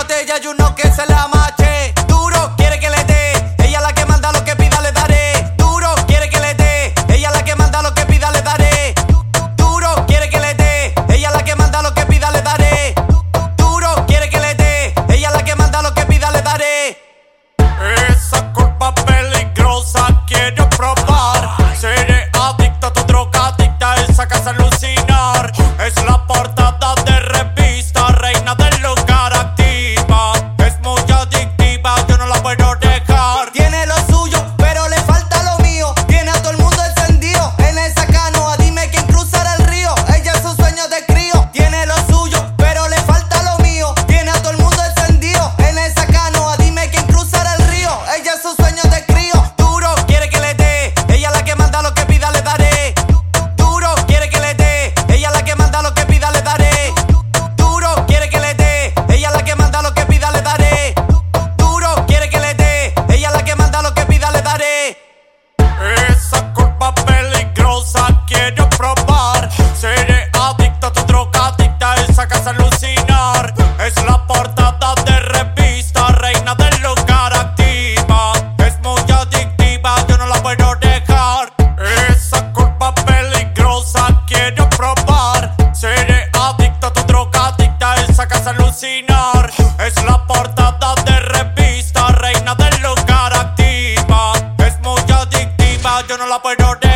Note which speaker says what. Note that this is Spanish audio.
Speaker 1: botella y uno que se la manda.
Speaker 2: no la puedo